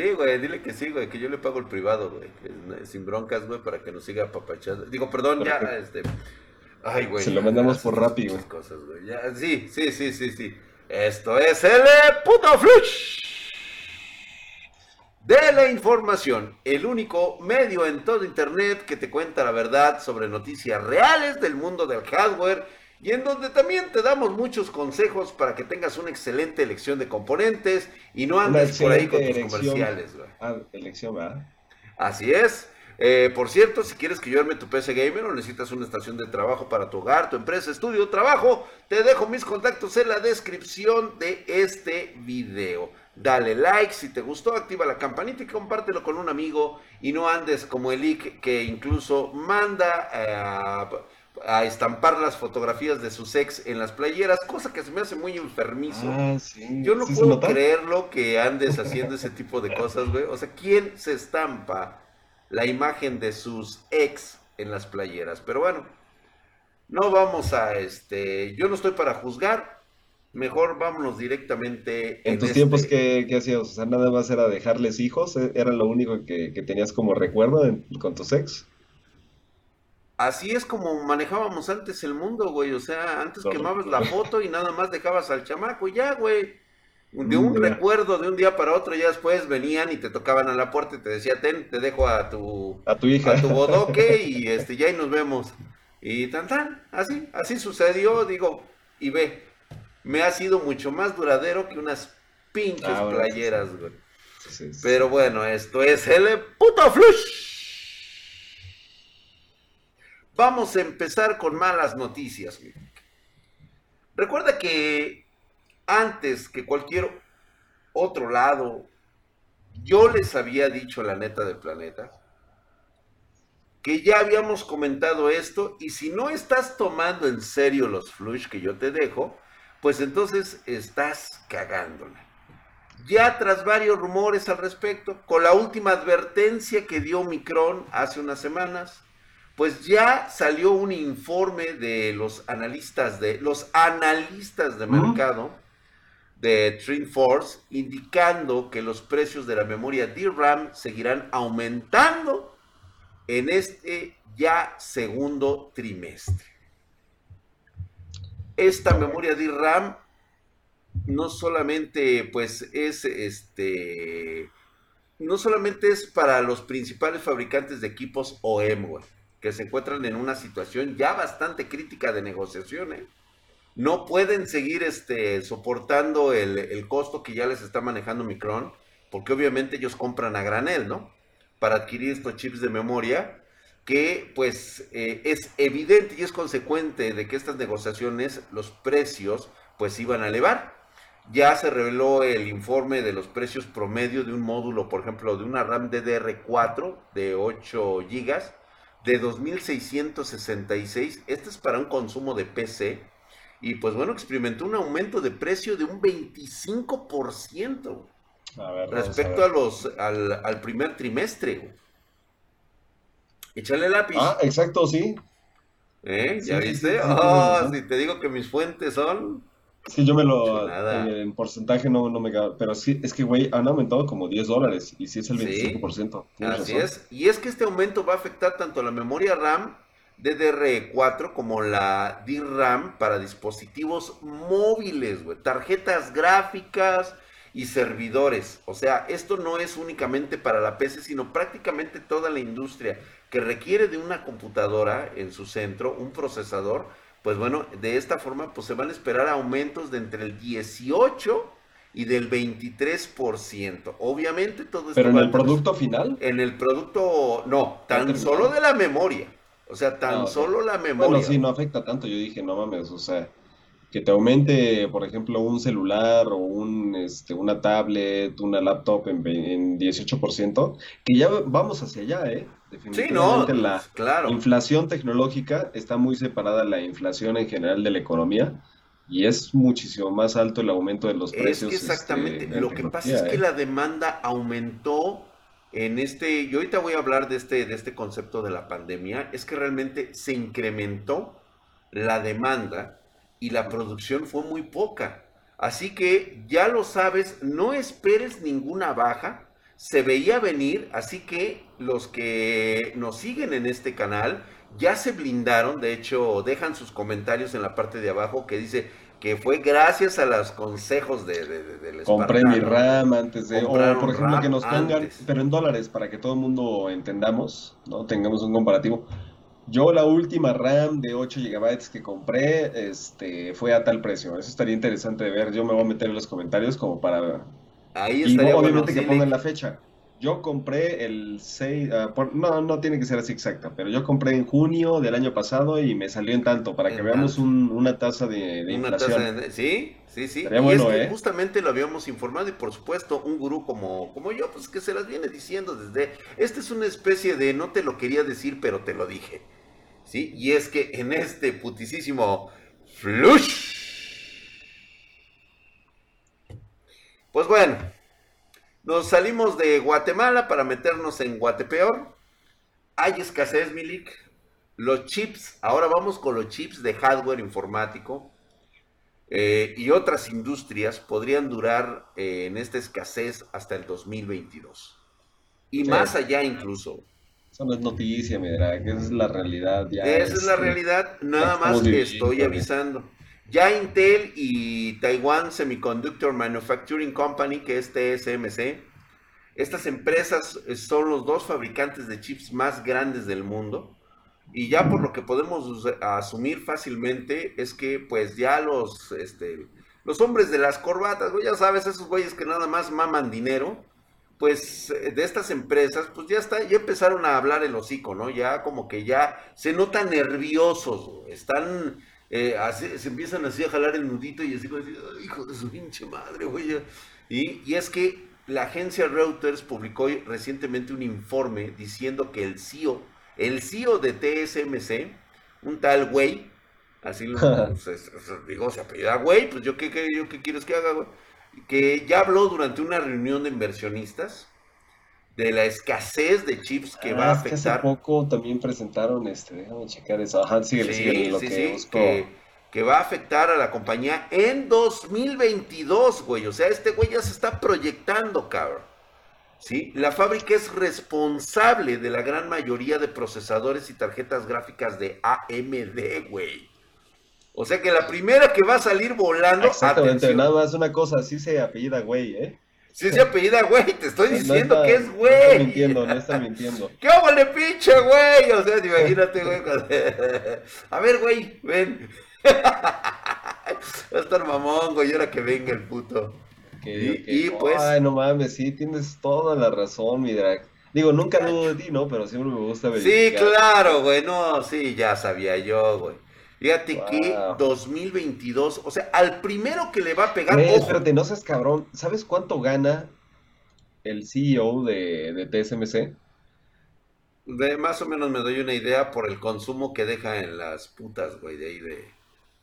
Sí, güey, dile que sí, güey, que yo le pago el privado, güey. Sin broncas, güey, para que nos siga apapachando. Digo, perdón, ya, este. Ay, güey. Se lo mandamos por rápido. Cosas, güey. Ya, sí, sí, sí, sí, sí. Esto es el puto flush de la información, el único medio en todo Internet que te cuenta la verdad sobre noticias reales del mundo del hardware y en donde también te damos muchos consejos para que tengas una excelente elección de componentes y no andes por ahí con tus comerciales. Ah, elección, ¿verdad? Así es. Eh, por cierto, si quieres que yo arme tu PC Gamer o necesitas una estación de trabajo para tu hogar, tu empresa, estudio, trabajo, te dejo mis contactos en la descripción de este video. Dale like si te gustó, activa la campanita y compártelo con un amigo y no andes como el Ick que incluso manda eh, a, estampar las fotografías de sus ex en las playeras, cosa que se me hace muy enfermizo. Ah, Yo no puedo creerlo que andes haciendo ese tipo de cosas, güey. O sea, ¿quién se estampa la imagen de sus ex en las playeras? Pero bueno, no vamos a este, yo no estoy para juzgar, mejor vámonos directamente. ¿En, tus tiempos ¿qué, hacías? O sea, nada más era dejarles hijos, ¿E-, era lo único que, tenías como recuerdo con tu ex. Así es como manejábamos antes el mundo, güey. O sea, antes quemabas la foto y nada más dejabas al chamaco y ya, güey. De un mm, recuerdo de un día para otro, ya después venían y te tocaban a la puerta y te decía, ten, te dejo a tu, a tu hija, a tu bodoque y este, ya ahí nos vemos. Y tan tan, así, así sucedió, digo, y ve, me ha sido mucho más duradero que unas pinches ah, playeras, güey. Pero bueno, esto es el puto flush. Vamos a empezar con malas noticias. Recuerda que antes que cualquier otro lado, yo les había dicho la neta del planeta que ya habíamos comentado esto y si no estás tomando en serio los flush que yo te dejo, pues entonces estás cagándola. Ya tras varios rumores al respecto, con la última advertencia que dio Micron hace unas semanas, pues ya salió un informe de los analistas de los analistas de mercado de Force indicando que los precios de la memoria DRAM seguirán aumentando en este ya segundo trimestre. Esta memoria DRAM no solamente pues es este no solamente es para los principales fabricantes de equipos OEM, que se encuentran en una situación ya bastante crítica de negociación, ¿eh? No pueden seguir este, soportando el, el, costo que ya les está manejando Micron, porque obviamente ellos compran a granel, ¿no? Para adquirir estos chips de memoria que pues eh, es evidente y es consecuente de que estas negociaciones, los precios pues iban a elevar. Ya se reveló el informe de los precios promedio de un módulo, por ejemplo, de una RAM DDR4 de 8 GB de 2.666. Este es para un consumo de PC. Y pues bueno, experimentó un aumento de precio de un 25% respecto a, los, al, al primer trimestre. Échale lápiz. Ah, exacto, sí. ¿Eh? ¿Ya viste? Ah, si te digo que mis fuentes son. Sí, yo me lo. En porcentaje no, no me. Pero sí, es que, güey, han aumentado como 10 dólares. Y sí es el 25%. así es. Y es que este aumento va a afectar tanto la memoria RAM DDR4 como la DRAM para dispositivos móviles, güey. Tarjetas gráficas y servidores. O sea, esto no es únicamente para la PC, sino prácticamente toda la industria que requiere de una computadora en su centro, un procesador, pues bueno, de esta forma pues se van a esperar aumentos de entre el 18 y del 23%. Obviamente todo esto Pero en el producto final? En el producto no, tan solo de la memoria. O sea, tan ah, solo la memoria. Bueno, sí, no afecta tanto. Yo dije, no mames, o sea, que te aumente, por ejemplo, un celular o un, este, una tablet, una laptop en, en 18%, que ya vamos hacia allá, ¿eh? Definitivamente la claro. inflación tecnológica está muy separada de la inflación en general de la economía y es muchísimo más alto el aumento de los precios. Es que exactamente, este, lo que pasa es que ¿eh? la demanda aumentó en este, yo ahorita voy a hablar de este, de este concepto de la pandemia, es que realmente se incrementó la demanda y la producción fue muy poca. Así que ya lo sabes, no esperes ninguna baja. Se veía venir, así que los que nos siguen en este canal ya se blindaron, de hecho dejan sus comentarios en la parte de abajo que dice que fue gracias a los consejos de, de, Compré mi RAM antes de, o por ejemplo que nos pongan, pero en dólares para que todo el mundo entendamos, no tengamos un comparativo. Yo la última RAM de 8 GB que compré este, fue a tal precio. Eso estaría interesante de ver. Yo me voy a meter en los comentarios como para... Ahí estaría y obviamente que pongan la fecha. Yo compré el 6, ah, no, no tiene que ser así exacta, pero yo compré en junio del año pasado y me salió en tanto, para que veamos una tasa de, de inflación. sí, sí, sí. y es que ¿eh? justamente lo habíamos informado y por supuesto un gurú como, como yo, pues que se las viene diciendo desde... Esta es una especie de no te lo quería decir, pero te lo dije. ¿Sí? Y es que en este putisísimo flush. Pues bueno, nos salimos de Guatemala para meternos en Guatepeor. Hay escasez, Milik. Los chips, ahora vamos con los chips de hardware informático eh, y otras industrias podrían durar eh, en esta escasez hasta el 2022. Y más allá incluso. Eso no es noticia, mi drag, esa es la realidad. Ya esa es, la realidad, nada más que estoy avisando. Ya Intel y Taiwan Semiconductor Manufacturing Company, que es TSMC, estas empresas son los dos fabricantes de chips más grandes del mundo. Y ya por lo que podemos asumir fácilmente es que pues ya los, este, los hombres de las corbatas, ya sabes, esos güeyes que nada más maman dinero, pues de estas empresas, pues ya está, ya empezaron a hablar el hocico, ¿no? Ya como que ya se notan nerviosos, están eh, se empiezan así a jalar el nudito y así como decir, hijo de su pinche madre, güey. Y, y, es que la agencia Reuters publicó recientemente un informe diciendo que el CEO, el CEO de TSMC, un tal güey, así lo pues, digo, se apellida güey, pues yo qué, qué, yo qué quieres que haga, güey. Que ya habló durante una reunión de inversionistas de la escasez de chips que va a afectar. Ah, hace poco también presentaron, este, déjame checar eso. Ajá, sí, lo que, que, va a afectar a la compañía en 2022, güey. O sea, este güey ya se está proyectando, cabrón. ¿Sí? La fábrica es responsable de la gran mayoría de procesadores y tarjetas gráficas de AMD, güey. O sea que la primera que va a salir volando. Exactamente, nada más una cosa, así se apellida, güey, ¿eh? Si se apellida, güey, te estoy diciendo que es güey. No está mintiendo, no está mintiendo. ¿Qué le pinche, güey? O sea, imagínate, güey. A ver, güey, ven. Va a estar mamón, güey, ahora que venga el puto. y, pues. Ay, no mames, sí, tienes toda la razón, mi drag. Digo, nunca dudo de ti, ¿no? Pero siempre me gusta ver. Sí, claro, güey, no, sí, ya sabía yo, güey. Fíjate que 2022, o sea, al primero que le va a pegar. espérate, no seas cabrón. ¿Sabes cuánto gana el CEO de, de TSMC? De más o menos me doy una idea por el consumo que deja en las putas, güey, de ahí de.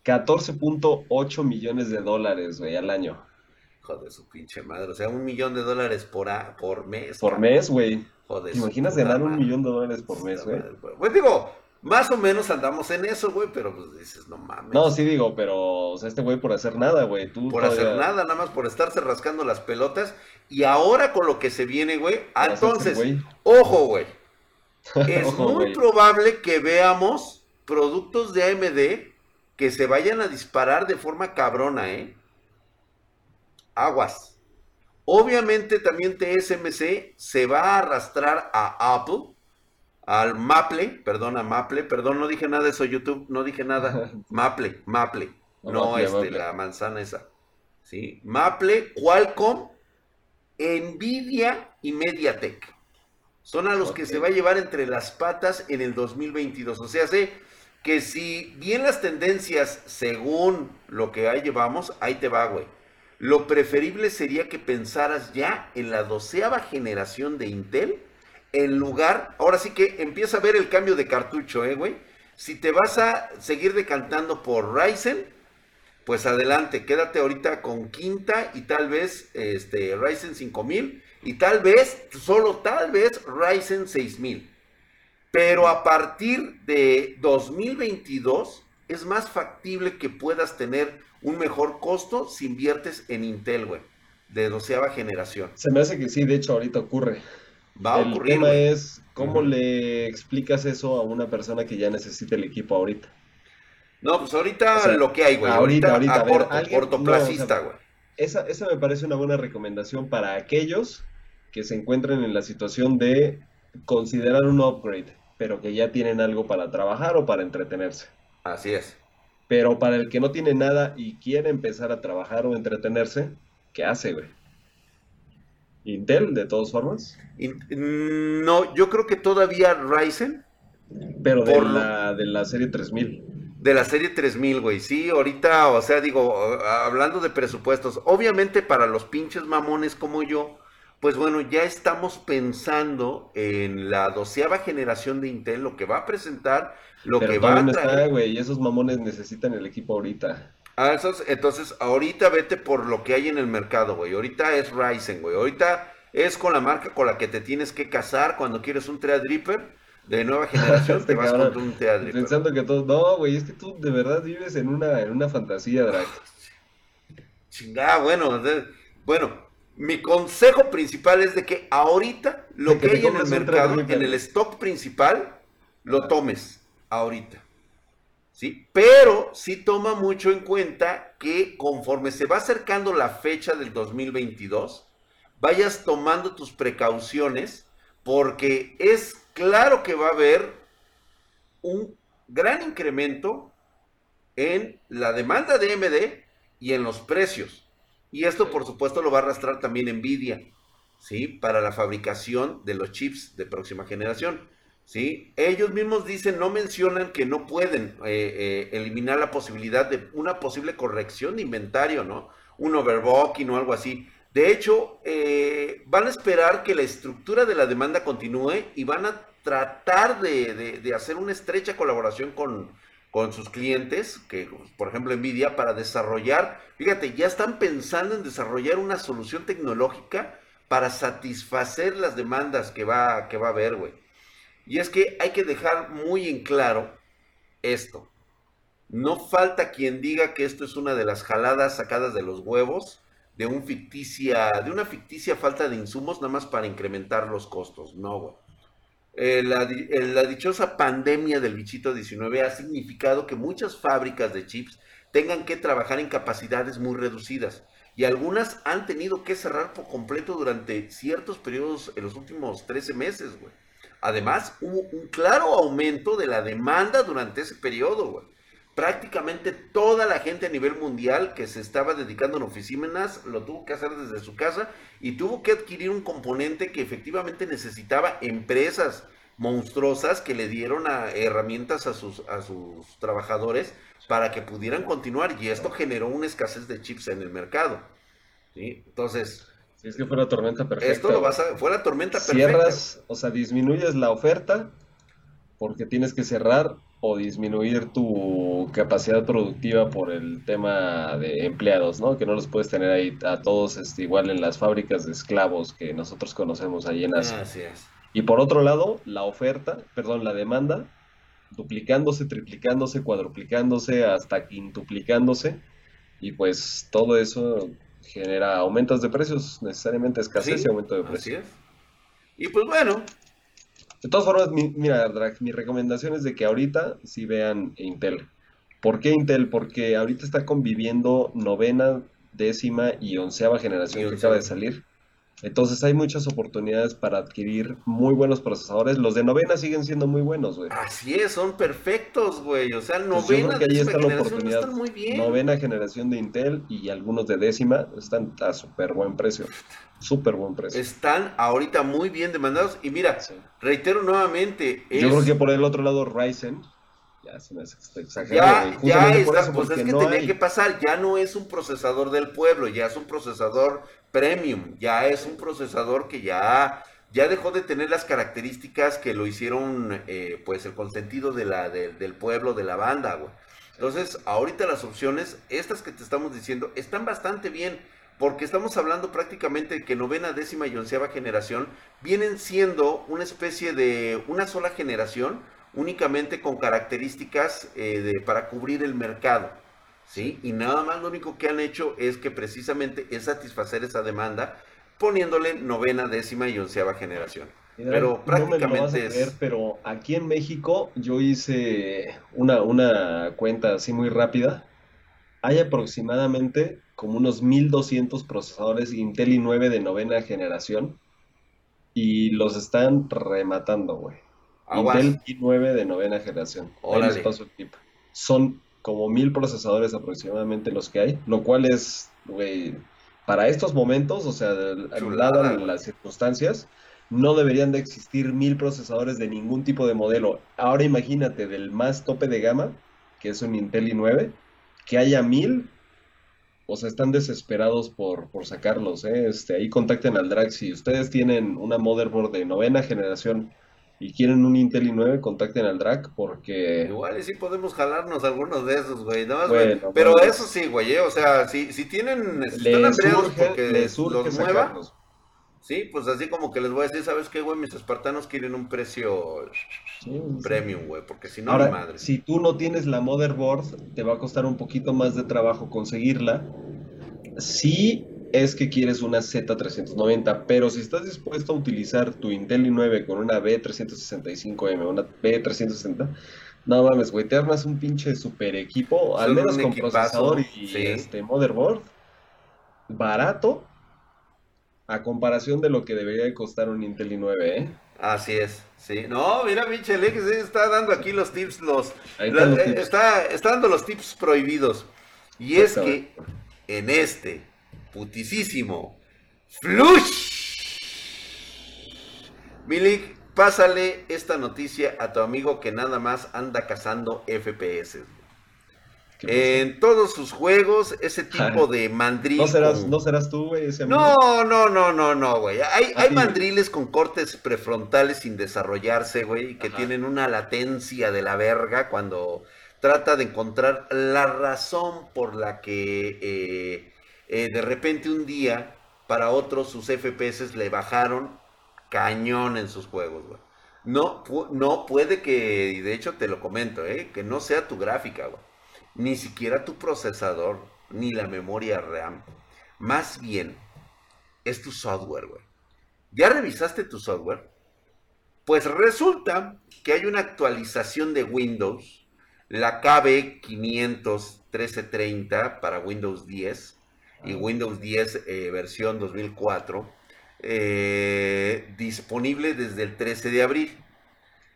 14.8 millones de dólares, güey, al año. Joder, su pinche madre. O sea, un millón de dólares por, por mes. Por mes, güey. Joder. ¿Te imaginas ganar un millón de dólares por mes, güey? Pues digo, más o menos andamos en eso, güey, pero pues dices, no mames. No, sí digo, pero, o sea, este güey por hacer nada, güey. Tú por hacer nada, nada más por estarse rascando las pelotas. Y ahora con lo que se viene, güey, entonces, ojo, güey. Es muy probable que veamos productos de AMD que se vayan a disparar de forma cabrona, ¿eh? Aguas. Obviamente también TSMC se va a arrastrar a Apple al Maple, perdón, a Maple, perdón, no dije nada de eso YouTube, no dije nada, Maple, Maple, no, este, la manzana esa, ¿sí? Maple, Qualcomm, Nvidia y Mediatek. Son a los que se va a llevar entre las patas en el 2022. O sea, sé que si bien las tendencias según lo que ahí llevamos, ahí te va, güey. Lo preferible sería que pensaras ya en la doceava generación de Intel en lugar, ahora sí que empieza a ver el cambio de cartucho, ¿eh, güey? Si te vas a seguir decantando por Ryzen, pues adelante, quédate ahorita con quinta y tal vez este, Ryzen 5000 y tal vez, solo tal vez Ryzen 6000. Pero a partir de 2022 es más factible que puedas tener un mejor costo si inviertes en Intel, güey. de doceava generación. Se me hace que sí, de hecho ahorita ocurre. Va a ocurrir. El tema es cómo le explicas eso a una persona que ya necesita el equipo ahorita. No, pues ahorita lo que hay, güey. Ahorita, ahorita, a, cortoplacista, güey. esa, esa me parece una buena recomendación para aquellos que se encuentren en la situación de considerar un upgrade, pero que ya tienen algo para trabajar o para entretenerse. Así es. Pero para el que no tiene nada y quiere empezar a trabajar o entretenerse, ¿qué hace, güey? Intel, de todas formas. no, yo creo que todavía Ryzen. Pero de, la, de la serie 3000. De la serie 3000, güey. Sí, ahorita, o sea, digo, hablando de presupuestos, obviamente para los pinches mamones como yo, pues bueno, ya estamos pensando en la doceava generación de Intel, lo que va a presentar, lo que va a traer. güey, y esos mamones necesitan el equipo ahorita. Ah, esos, entonces, ahorita vete por lo que hay en el mercado, güey. Ahorita es Ryzen, güey. Ahorita es con la marca con la que te tienes que casar cuando quieres un Threadripper de nueva generación, te vas con un Threadripper. Pensando que todos, no, güey, es que tú de verdad vives en una, en una fantasía, Drake. Chingada, bueno, bueno, mi consejo principal es de que ahorita lo que, hay en el mercado, en el stock principal, lo tomes ahorita. ¿Sí? Pero sí toma mucho en cuenta que conforme se va acercando la fecha del 2022, vayas tomando tus precauciones porque es claro que va a haber un gran incremento en la demanda de MD y en los precios. Y esto, por supuesto, lo va a arrastrar también Nvidia, ¿sí? Para la fabricación de los chips de próxima generación, ¿sí? Ellos mismos dicen, no mencionan que no pueden eh, eh, eliminar la posibilidad de una posible corrección de inventario, ¿no? Un overbooking o algo así. De hecho, eh, van a esperar que la estructura de la demanda continúe y van a tratar de hacer una estrecha colaboración con, con sus clientes, que por ejemplo Nvidia, para desarrollar, fíjate, ya están pensando en desarrollar una solución tecnológica para satisfacer las demandas que va, que va a haber, güey. Y es que hay que dejar muy en claro esto. No falta quien diga que esto es una de las jaladas sacadas de los huevos de, una ficticia falta de insumos nada más para incrementar los costos. No, güey. Eh, la, la, dichosa pandemia del bichito 19 ha significado que muchas fábricas de chips tengan que trabajar en capacidades muy reducidas y algunas han tenido que cerrar por completo durante ciertos periodos en los últimos 13 meses, güey. Además, hubo un claro aumento de la demanda durante ese periodo. Prácticamente toda la gente a nivel mundial que se estaba dedicando en oficinas lo tuvo que hacer desde su casa y tuvo que adquirir un componente que efectivamente necesitaba empresas monstruosas que le dieron herramientas a sus, trabajadores para que pudieran continuar y esto generó una escasez de chips en el mercado. Entonces... Si es que fue la tormenta perfecta. Esto lo vas a, fue la tormenta perfecta. Cierras, o sea, disminuyes la oferta porque tienes que cerrar o disminuir tu capacidad productiva por el tema de empleados, ¿no? Que no los puedes tener ahí a todos este, igual en las fábricas de esclavos que nosotros conocemos ahí en Asia. Y por otro lado, la oferta, perdón, la demanda, duplicándose, triplicándose, cuadruplicándose, hasta quintuplicándose. Y pues todo eso genera aumentos de precios, necesariamente escasez y aumento de precios. Y pues bueno, de todas formas, mira, Drag, mi recomendación es de que ahorita sí vean Intel. ¿Por qué Intel? Porque ahorita está conviviendo novena, décima y onceava generación que acaba de salir. Entonces hay muchas oportunidades para adquirir muy buenos procesadores. Los de novena siguen siendo muy buenos, güey. Así es, son perfectos, güey. O sea, pues novena, pues está la oportunidad. Están muy bien. Novena generación de Intel y algunos de décima están a súper buen precio. Súper buen precio. Están ahorita muy bien demandados. Y mira, reitero nuevamente. Yo creo que por el otro lado, Ryzen. Ya se me exagerado. Ya, ya está. Pues es que tenía que pasar. Ya no es un procesador del pueblo. Ya es un procesador premium. Ya es un procesador que ya. Ya dejó de tener las características que lo hicieron, eh, pues, el consentido de la, del pueblo, de la banda, güey. Entonces, ahorita las opciones, estas que te estamos diciendo, están bastante bien porque estamos hablando prácticamente de que novena, décima y onceava generación vienen siendo una especie de una sola generación, únicamente con características eh, de, para cubrir el mercado. ¿Sí? Y nada más lo único que han hecho es que precisamente es satisfacer esa demanda poniéndole novena, décima y onceava generación. pero prácticamente es... pero aquí en México yo hice una, una cuenta así muy rápida. Hay aproximadamente como unos 1200 procesadores Intel i9 de novena generación y los están rematando, güey. Intel i9 de novena generación. Ahí les paso el tip. Son como mil procesadores aproximadamente los que hay, lo cual es, güey, para estos momentos, o sea, dadas las circunstancias, no deberían de existir mil procesadores de ningún tipo de modelo. Ahora imagínate del más tope de gama, que es un Intel i9, que haya mil, o sea, están desesperados por, por sacarlos. ¿eh? Este, ahí contacten al Drag. Si ustedes tienen una motherboard de novena generación y quieren un Intel i9, contacten al DRAC porque... Igual y sí podemos jalarnos algunos de esos, güey. Pero eso sí, güey, eh, o sea, si, si tienen... Si están porque les los mueva, Sí, pues así como que les voy a decir, ¿sabes qué, güey? Mis espartanos quieren un precio premium, güey, porque si no, Ahora, madre. Si tú no tienes la motherboard, te va a costar un poquito más de trabajo conseguirla. Sí, es que quieres una Z390, pero si estás dispuesto a utilizar tu Intel i9 con una B365M, una B360, no mames, güey, te armas un pinche super equipo, al menos con procesador y este motherboard, barato, a comparación de lo que debería costar un Intel i9, ¿eh? Así es, sí. No, mira, pinche Lex está dando aquí los tips, los, eh, Está, está dando los tips prohibidos. Y es que en este putisísimo. ¡Flush! Milik, pásale esta noticia a tu amigo que nada más anda cazando FPS. En todos sus juegos, ese tipo de mandril. ¿No serás, tú, güey? No, no, no, no, no, güey. Hay, hay mandriles con cortes prefrontales sin desarrollarse, güey, que tienen una latencia de la verga cuando trata de encontrar la razón por la que eh, eh, de repente un día, para otros sus FPS le bajaron cañón en sus juegos, güey. No, no puede que, y de hecho te lo comento, ¿eh? que no sea tu gráfica, güey. Ni siquiera tu procesador, ni la memoria RAM. Más bien, es tu software, güey. ¿Ya revisaste tu software? Pues resulta que hay una actualización de Windows, la KB 500 1330 para Windows 10, y Windows 10 eh, versión 2004, eh, disponible desde el 13 de abril.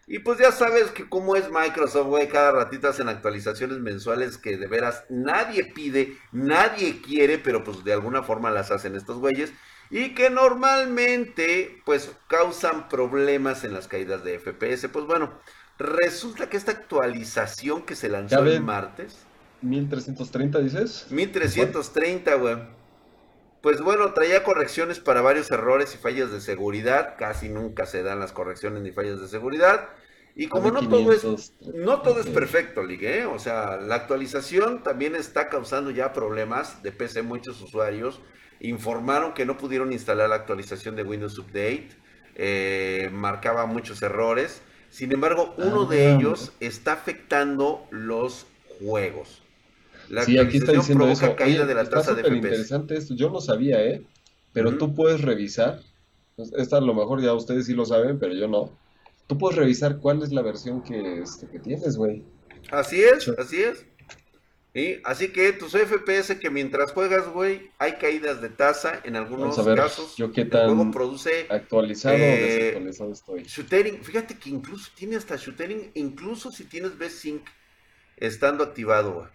Y pues ya sabes que como es Microsoft, güey, cada ratito hacen actualizaciones mensuales que de veras nadie pide, nadie quiere, pero pues de alguna forma las hacen estos güeyes. Y que normalmente pues causan problemas en las caídas de FPS. Pues bueno, resulta que esta actualización que se lanzó el martes 1330, dices. 1330, güey. Pues bueno, traía correcciones para varios errores y fallas de seguridad. Casi nunca se dan las correcciones ni fallas de seguridad. Y como no todo es, no todo es perfecto, Ligue, ¿eh? o sea, la actualización también está causando ya problemas de PC. Muchos usuarios informaron que no pudieron instalar la actualización de Windows Update, eh, marcaba muchos errores. Sin embargo, uno de ah. ellos está afectando los juegos. La sí, aquí está diciendo eso. caída de la tasa de FPS. interesante esto. Yo no sabía, ¿eh? Pero tú puedes revisar. Pues, esta a lo mejor ya ustedes sí lo saben, pero yo no. Tú puedes revisar cuál es la versión que, este, que tienes, güey. Así es, así es. Y así que tus FPS que mientras juegas, güey, hay caídas de tasa en algunos casos. Yo qué tan produce actualizado o eh, desactualizado estoy. Shootering, fíjate que incluso tiene hasta shootering, incluso si tienes B-Sync estando activado, güey.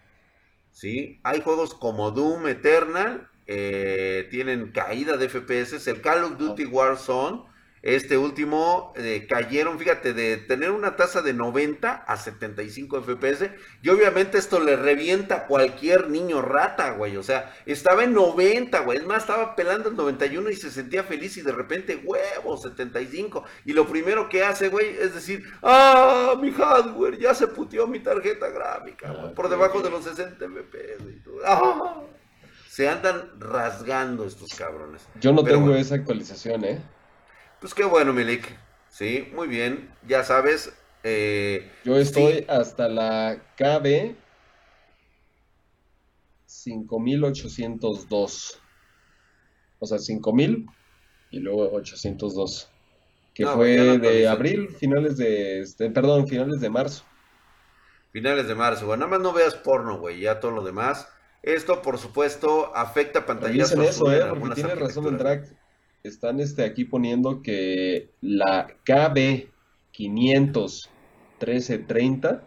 ¿Sí? Hay juegos como Doom Eternal, eh, tienen caída de FPS, el Call of Duty Warzone, este último, eh, cayeron, fíjate, de tener una tasa de 90 a 75 FPS, y obviamente esto le revienta a cualquier niño rata, güey, o sea, estaba en 90, güey, es más, estaba pelando el 91 y se sentía feliz y de repente, huevo, 75, y lo primero que hace, güey, es decir, ah, mi hardware, ya se puteó mi tarjeta gráfica, güey, por debajo de los 60 FPS y todo. ¡Ah! Se andan rasgando estos cabrones. Yo no tengo esa actualización, ¿eh? Pues qué bueno, Milik. Sí, muy bien. Ya sabes. Eh, Yo estoy hasta la KB 5802. O sea, 5000 y luego 802. Que fue de abril, finales de. Este, perdón, finales de marzo. Finales de marzo, güey. Nada más no veas porno, güey. Ya todo lo demás. Esto, por supuesto, afecta pantallas. Dicen eso, ¿eh? Porque tiene razón el drag. Están este, aquí poniendo que la KB 51330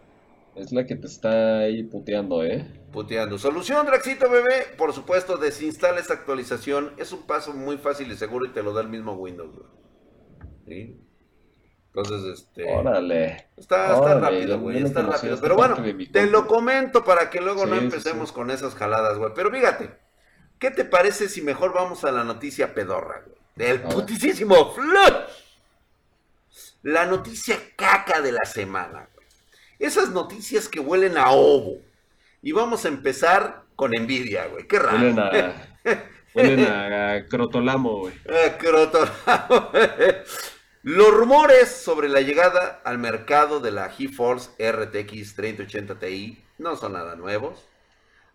es la que te está ahí puteando, ¿eh? Puteando. Solución, Draxito, bebé. Por supuesto, desinstala esta actualización. Es un paso muy fácil y seguro y te lo da el mismo Windows, güey. ¿Sí? Entonces, este. Órale. Está, rápido, güey. Está rápido. Pero bueno, te lo comento para que luego no empecemos con esas jaladas, güey. Pero fíjate, ¿qué te parece si mejor vamos a la noticia pedorra, güey? Del putisísimo Flush. La noticia caca de la semana. Esas noticias que huelen a ovo. Y vamos a empezar con envidia, güey. Qué raro. Huelen a, huelen a, crotolamo, güey. A crotolamo. Los rumores sobre la llegada al mercado de la GeForce RTX 3080 Ti no son nada nuevos.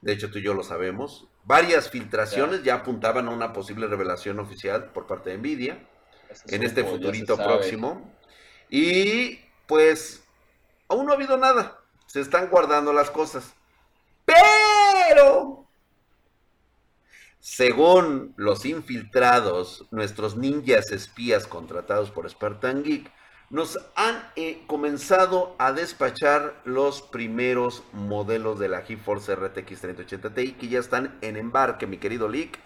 De hecho, tú y yo lo sabemos. Varias filtraciones ya, apuntaban a una posible revelación oficial por parte de Nvidia en este futurito próximo. Y pues aún no ha habido nada. Se están guardando las cosas. Pero según los infiltrados, nuestros ninjas espías contratados por Spartan Geek, nos han eh, comenzado a despachar los primeros modelos de la GeForce RTX 3080 Ti que ya están en embarque, mi querido Lick.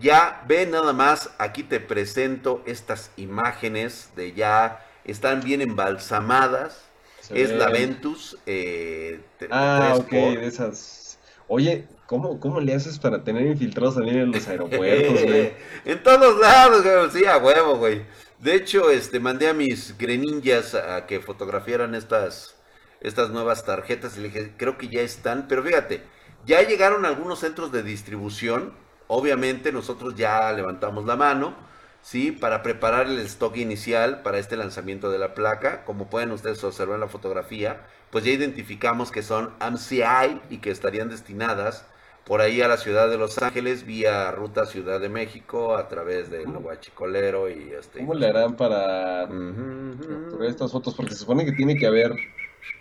Ya ve nada más, aquí te presento estas imágenes de ya, están bien embalsamadas. es la Ventus. Eh, ah, ok, de esas. Oye, ¿Cómo, ¿Cómo le haces para tener infiltrados también en los aeropuertos, güey? en todos lados, güey. Sí, a huevo, güey. De hecho, este, mandé a mis greninjas a que fotografiaran estas, estas nuevas tarjetas y le dije, creo que ya están. Pero fíjate, ya llegaron algunos centros de distribución. Obviamente nosotros ya levantamos la mano, ¿sí? Para preparar el stock inicial para este lanzamiento de la placa. Como pueden ustedes observar en la fotografía, pues ya identificamos que son AMCI y que estarían destinadas por ahí a la ciudad de Los Ángeles vía ruta Ciudad de México a través del Huachicolero y este. ¿Cómo le harán para estas fotos? Porque se supone que tiene que haber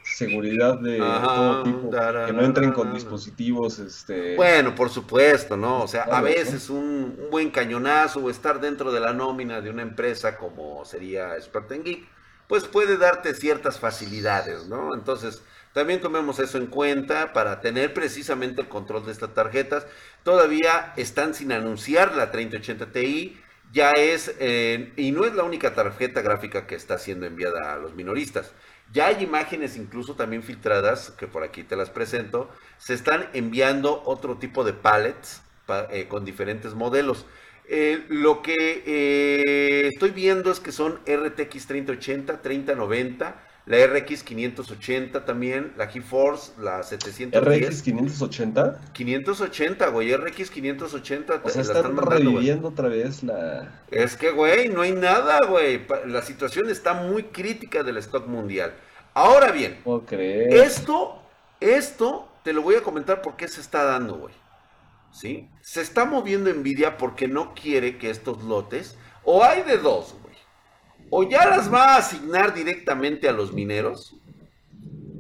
seguridad de todo tipo, que no entren con dispositivos, este... Bueno, por supuesto, ¿no? O sea, a veces un, buen cañonazo o estar dentro de la nómina de una empresa como sería Spartan Geek, pues puede darte ciertas facilidades, ¿no? Entonces, también tomemos eso en cuenta para tener precisamente el control de estas tarjetas. Todavía están sin anunciar la 3080 Ti. Ya es, eh, y no es la única tarjeta gráfica que está siendo enviada a los minoristas. Ya hay imágenes incluso también filtradas, que por aquí te las presento. Se están enviando otro tipo de pallets eh, con diferentes modelos. Eh, lo que estoy viendo es que son RTX 3080, 3090 la RX 580 también, la GeForce, la 710. ¿RX 580? 580, güey, RX 580. O sea, están, reviviendo otra vez la... Es que, güey, no hay nada, güey. La situación está muy crítica del stock mundial. Ahora bien, esto, esto, te lo voy a comentar por qué se está dando, güey. ¿Sí? Se está moviendo Nvidia porque no quiere que estos lotes, o hay de dos, o ya las va a asignar directamente a los mineros,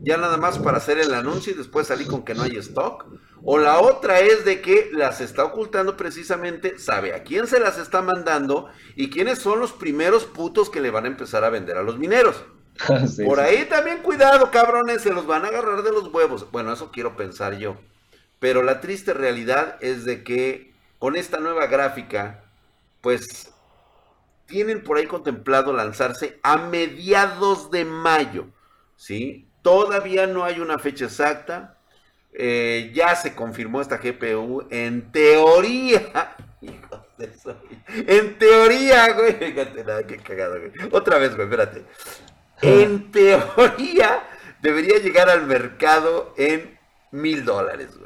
ya nada más para hacer el anuncio y después salir con que no hay stock. O la otra es de que las está ocultando precisamente, sabe a quién se las está mandando y quiénes son los primeros putos que le van a empezar a vender a los mineros. Por ahí también cuidado, cabrones, se los van a agarrar de los huevos. Bueno, eso quiero pensar yo. Pero la triste realidad es de que con esta nueva gráfica, pues tienen por ahí contemplado lanzarse a mediados de mayo, ¿sí? Todavía no hay una fecha exacta. Eh, ya se confirmó esta GPU. En teoría, En teoría, güey. Fíjate, nada, qué cagado, güey. Otra vez, güey, espérate. En teoría, debería llegar al mercado en mil dólares, güey.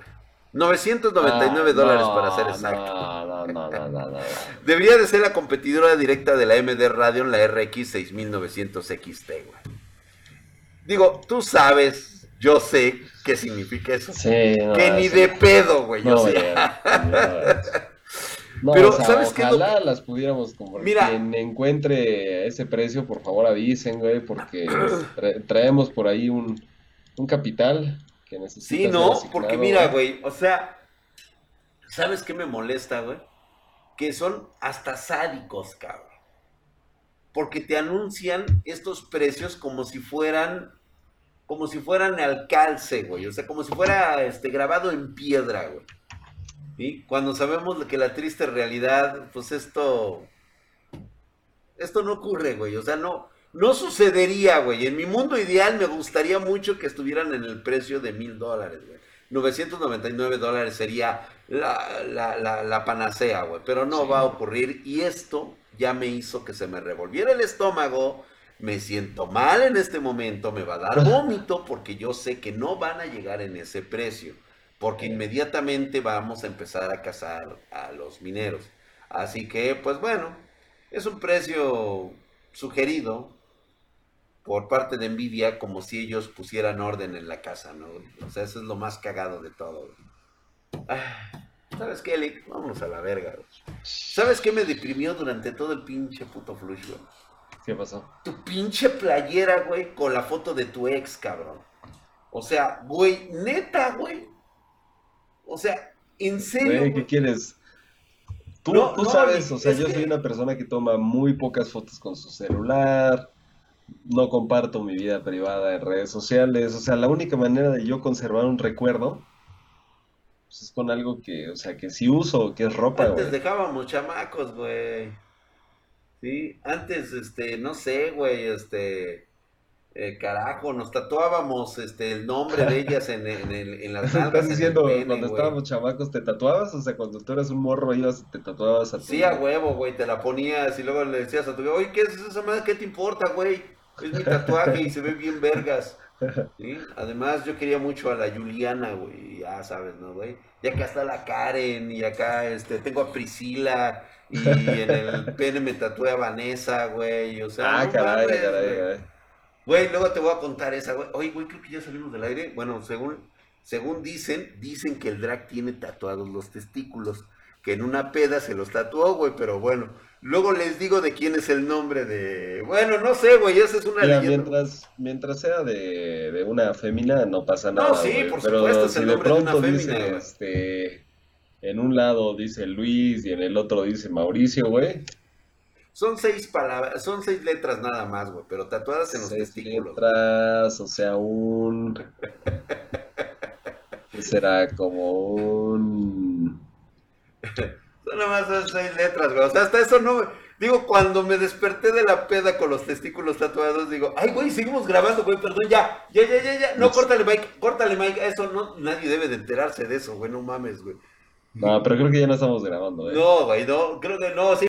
999 dólares para ser exacto. No, no, no, no, Debería de ser la competidora directa de la MD Radeon, la RX 6900 XT, güey. Digo, tú sabes yo sé qué significa eso. Sí, no, que ni de pedo, güey. No, o sea. No, Pero, o sea, ¿sabes qué ojalá las pudiéramos comprar. Mira. Quien encuentre ese precio, por favor avisen, güey, porque tra- traemos por ahí un, un capital que Sí, no, porque mira, güey, o sea, ¿sabes qué me molesta, güey? Que son hasta sádicos, cabrón. Porque te anuncian estos precios como si fueran, como si fueran al calce, güey. O sea, como si fuera este, grabado en piedra, güey. ¿Sí? Cuando sabemos que la triste realidad, pues esto, esto no ocurre, güey. O sea, no, no sucedería, güey. En mi mundo ideal me gustaría mucho que estuvieran en el precio de mil dólares, güey. 999 dólares sería la, la, la, la panacea, güey. Pero no Sí. va a ocurrir. Y esto ya me hizo que se me revolviera el estómago. Me siento mal en este momento. Me va a dar vómito porque yo sé que no van a llegar en ese precio. Porque inmediatamente vamos a empezar a cazar a los mineros. Así que, pues bueno, es un precio sugerido por parte de Nvidia como si ellos pusieran orden en la casa, ¿no? O sea, eso es lo más cagado de todo. Ah, ¿Sabes qué, Lick? Vámonos a la verga. güey. ¿Sabes qué me deprimió durante todo el pinche puto flush, güey? ¿Qué pasó? Tu pinche playera, güey, con la foto de tu ex, cabrón. O sea, güey, neta, güey. O sea, en serio. Güey, güey? ¿qué quieres? Tú, No, tú no, sabes, o sea, yo que- soy una persona que toma muy pocas fotos con su celular, no comparto mi vida privada en redes sociales, o sea, la única manera de yo conservar un recuerdo pues, es con algo que, o sea, que sí uso, que es ropa, Antes dejábamos chamacos, güey. Sí, antes, este, no sé, güey, este, eh, carajo, nos tatuábamos, este, el nombre de ellas en, en, el- en las nalgas, Estás en diciendo, pene, cuando güey. estábamos chamacos, ¿te tatuabas? O sea, cuando tú eras un morro, ibas y te tatuabas a tu... Sí, a huevo, güey, te la ponías y luego le decías a tu oye, ¿qué es esa madre? ¿Qué te importa, güey? Es mi tatuaje y se ve bien vergas. ¿Sí? Además, yo quería mucho a la Juliana, güey, ya sabes, ¿no, güey? Y acá está la Karen, y acá, este, tengo a Priscila, y en el pene me tatué a Vanessa, güey, o sea, Ah, no caray, mames, caray, güey. caray. Güey, luego te voy a contar esa, güey. Oye, güey, creo que ya salimos del aire. Bueno, según, según dicen, dicen que el drag tiene tatuados los testículos. Que en una peda se los tatuó, güey, pero bueno. Luego les digo de quién es el nombre de. Bueno, no sé, güey, esa es una Mira, leyenda. mientras, mientras sea de, de una fémina, no pasa nada. No, sí, güey. por Pero supuesto, es si el de nombre de una pronto fémina, dice, güey. este, en un lado dice Luis y en el otro dice Mauricio, güey. Son seis palabras, son seis letras nada más, güey, pero tatuadas en los Seis testículos. letras, o sea, un... ¿Qué será? Como un... Son nada más son seis letras, güey. O sea, hasta eso no. Digo, cuando me desperté de la peda con los testículos tatuados, digo, ay, güey, seguimos grabando, güey, perdón, ya, ya, ya, ya, ya. No, córtale, Mike, córtale, Mike. Eso no, nadie debe de enterarse de eso, güey, no mames, güey. No, pero creo que ya no estamos grabando, ¿eh? No, güey, no, creo que no, sí.